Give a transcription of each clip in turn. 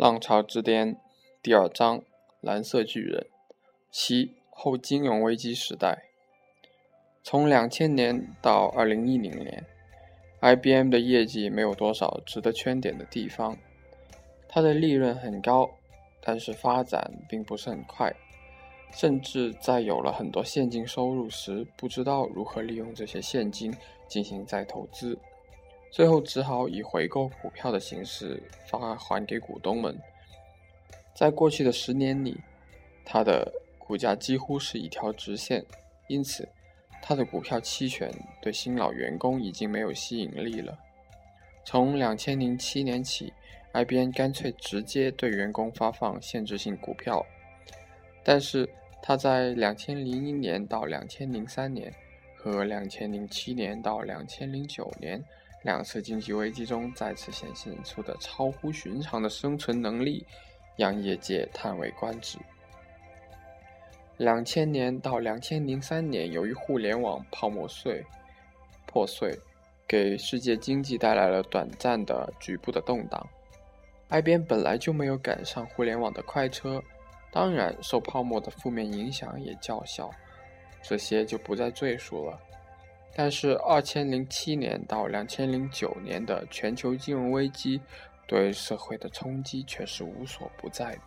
浪潮之巅第二章：蓝色巨人。七后金融危机时代。从两千年到二零一零年，IBM 的业绩没有多少值得圈点的地方。它的利润很高，但是发展并不是很快，甚至在有了很多现金收入时，不知道如何利用这些现金进行再投资。最后只好以回购股票的形式发还给股东们。在过去的十年里，它的股价几乎是一条直线，因此它的股票期权对新老员工已经没有吸引力了。从两千零七年起，IBM 干脆直接对员工发放限制性股票，但是它在两千零一年到两千零三年和两千零七年到两千零九年。两次经济危机中再次显现出的超乎寻常的生存能力，让业界叹为观止。两千年到两千零三年，由于互联网泡沫碎破碎，给世界经济带来了短暂的局部的动荡。IBM 本来就没有赶上互联网的快车，当然受泡沫的负面影响也较小，这些就不再赘述了。但是，二千零七年到两千零九年的全球金融危机对社会的冲击却是无所不在的。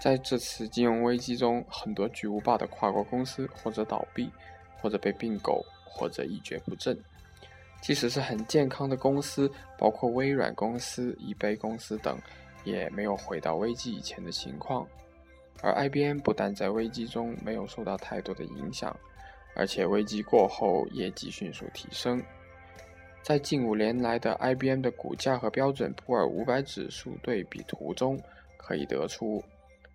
在这次金融危机中，很多巨无霸的跨国公司或者倒闭，或者被并购，或者一蹶不振。即使是很健康的公司，包括微软公司、易贝公司等，也没有回到危机以前的情况。而 IBM 不但在危机中没有受到太多的影响。而且危机过后，业绩迅速提升。在近五年来的 IBM 的股价和标准普尔五百指数对比图中，可以得出，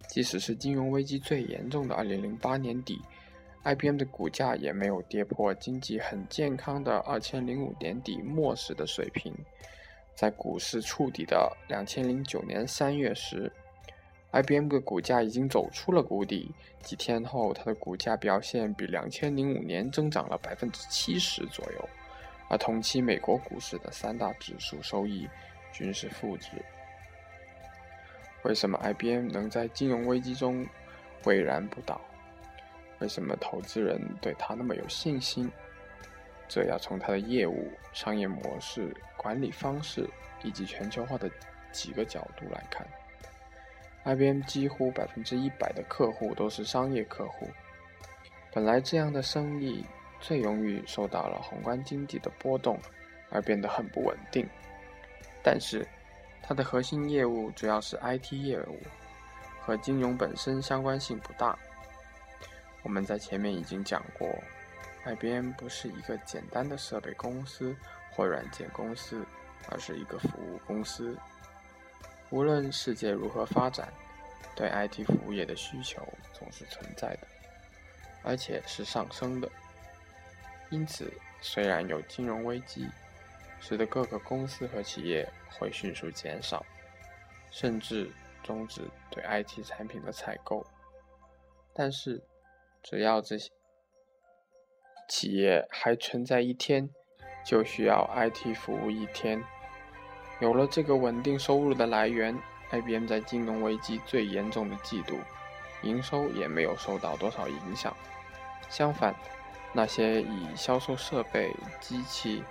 即使是金融危机最严重的2008年底，IBM 的股价也没有跌破经济很健康的2005年底末时的水平。在股市触底的2009年3月时，IBM 的股价已经走出了谷底，几天后，它的股价表现比两千零五年增长了百分之七十左右，而同期美国股市的三大指数收益均是负值。为什么 IBM 能在金融危机中巍然不倒？为什么投资人对它那么有信心？这要从它的业务、商业模式、管理方式以及全球化的几个角度来看。IBM 几乎百分之一百的客户都是商业客户，本来这样的生意最容易受到了宏观经济的波动而变得很不稳定。但是，它的核心业务主要是 IT 业务，和金融本身相关性不大。我们在前面已经讲过，IBM 不是一个简单的设备公司或软件公司，而是一个服务公司。无论世界如何发展，对 IT 服务业的需求总是存在的，而且是上升的。因此，虽然有金融危机，使得各个公司和企业会迅速减少，甚至终止对 IT 产品的采购，但是只要这些企业还存在一天，就需要 IT 服务一天。有了这个稳定收入的来源，IBM 在金融危机最严重的季度，营收也没有受到多少影响。相反，那些以销售设备、机器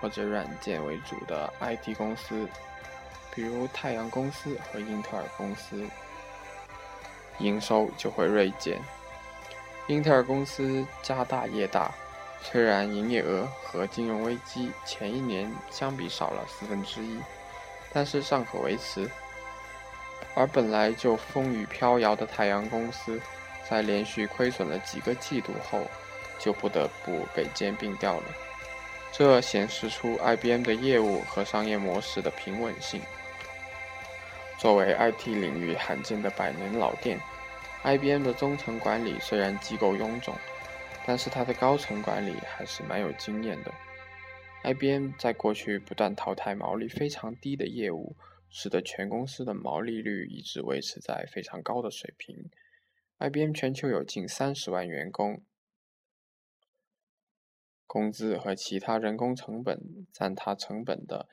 或者软件为主的 IT 公司，比如太阳公司和英特尔公司，营收就会锐减。英特尔公司家大业大。虽然营业额和金融危机前一年相比少了四分之一，但是尚可维持。而本来就风雨飘摇的太阳公司，在连续亏损了几个季度后，就不得不被兼并掉了。这显示出 IBM 的业务和商业模式的平稳性。作为 IT 领域罕见的百年老店，IBM 的中层管理虽然机构臃肿。但是它的高层管理还是蛮有经验的。IBM 在过去不断淘汰毛利非常低的业务，使得全公司的毛利率一直维持在非常高的水平。IBM 全球有近三十万员工，工资和其他人工成本占它成本的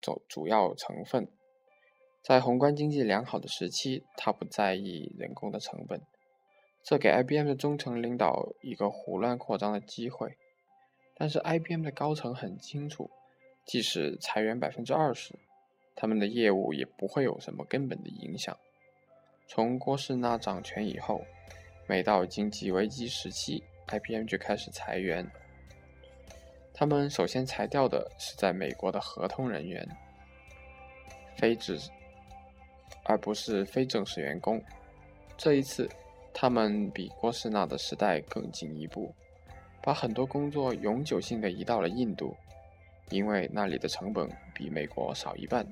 主主要成分。在宏观经济良好的时期，他不在意人工的成本，这给 IBM 的中层领导一个胡乱扩张的机会。但是 IBM 的高层很清楚，即使裁员百分之二十，他们的业务也不会有什么根本的影响。从郭士纳掌权以后，每到经济危机时期，IBM 就开始裁员。他们首先裁掉的是在美国的合同人员，非职。而不是非正式员工。这一次，他们比郭士纳的时代更进一步，把很多工作永久性的移到了印度，因为那里的成本比美国少一半。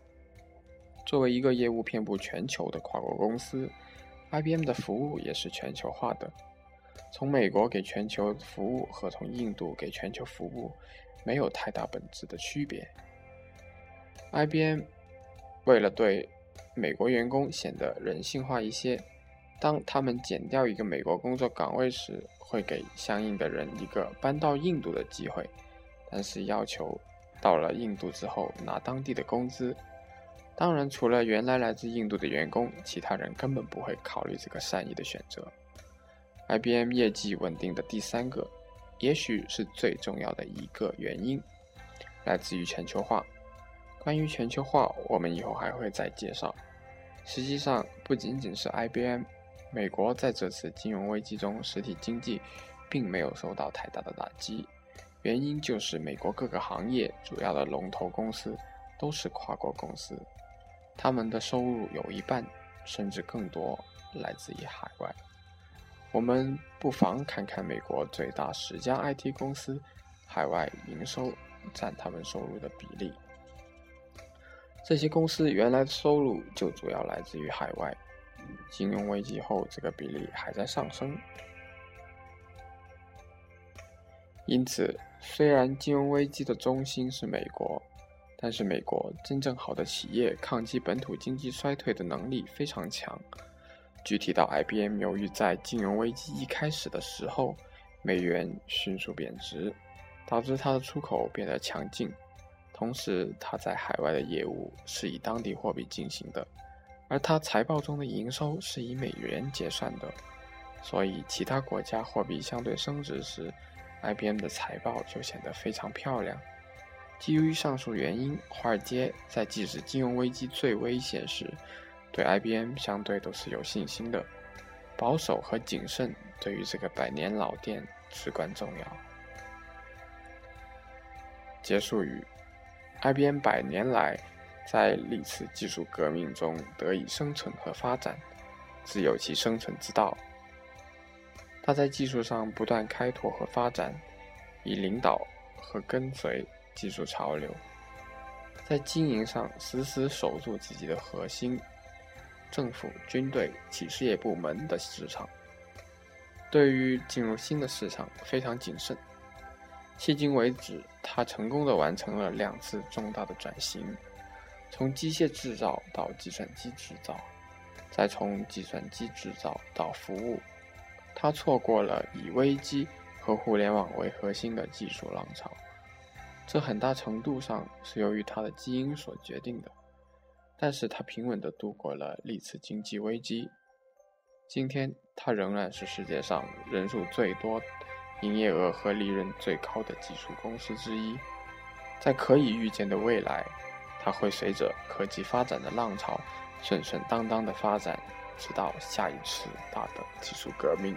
作为一个业务遍布全球的跨国公司，IBM 的服务也是全球化的。从美国给全球服务和从印度给全球服务没有太大本质的区别。IBM 为了对美国员工显得人性化一些。当他们减掉一个美国工作岗位时，会给相应的人一个搬到印度的机会，但是要求到了印度之后拿当地的工资。当然，除了原来来自印度的员工，其他人根本不会考虑这个善意的选择。IBM 业绩稳定的第三个，也许是最重要的一个原因，来自于全球化。关于全球化，我们以后还会再介绍。实际上，不仅仅是 IBM，美国在这次金融危机中，实体经济并没有受到太大的打击。原因就是美国各个行业主要的龙头公司都是跨国公司，他们的收入有一半甚至更多来自于海外。我们不妨看看美国最大十家 IT 公司海外营收占他们收入的比例。这些公司原来的收入就主要来自于海外，金融危机后这个比例还在上升。因此，虽然金融危机的中心是美国，但是美国真正好的企业抗击本土经济衰退的能力非常强。具体到 IBM，由于在金融危机一开始的时候，美元迅速贬值，导致它的出口变得强劲。同时，它在海外的业务是以当地货币进行的，而它财报中的营收是以美元结算的，所以其他国家货币相对升值时，IBM 的财报就显得非常漂亮。基于上述原因，华尔街在即使金融危机最危险时，对 IBM 相对都是有信心的。保守和谨慎对于这个百年老店至关重要。结束语。IBM 百年来在历次技术革命中得以生存和发展，自有其生存之道。它在技术上不断开拓和发展，以领导和跟随技术潮流；在经营上死死守住自己的核心——政府、军队、企事业部门的市场。对于进入新的市场，非常谨慎。迄今为止，他成功的完成了两次重大的转型，从机械制造到计算机制造，再从计算机制造到服务。他错过了以危机和互联网为核心的技术浪潮，这很大程度上是由于他的基因所决定的。但是他平稳地度过了历次经济危机。今天，他仍然是世界上人数最多。营业额和利润最高的技术公司之一，在可以预见的未来，它会随着科技发展的浪潮，顺顺当当的发展，直到下一次大的技术革命。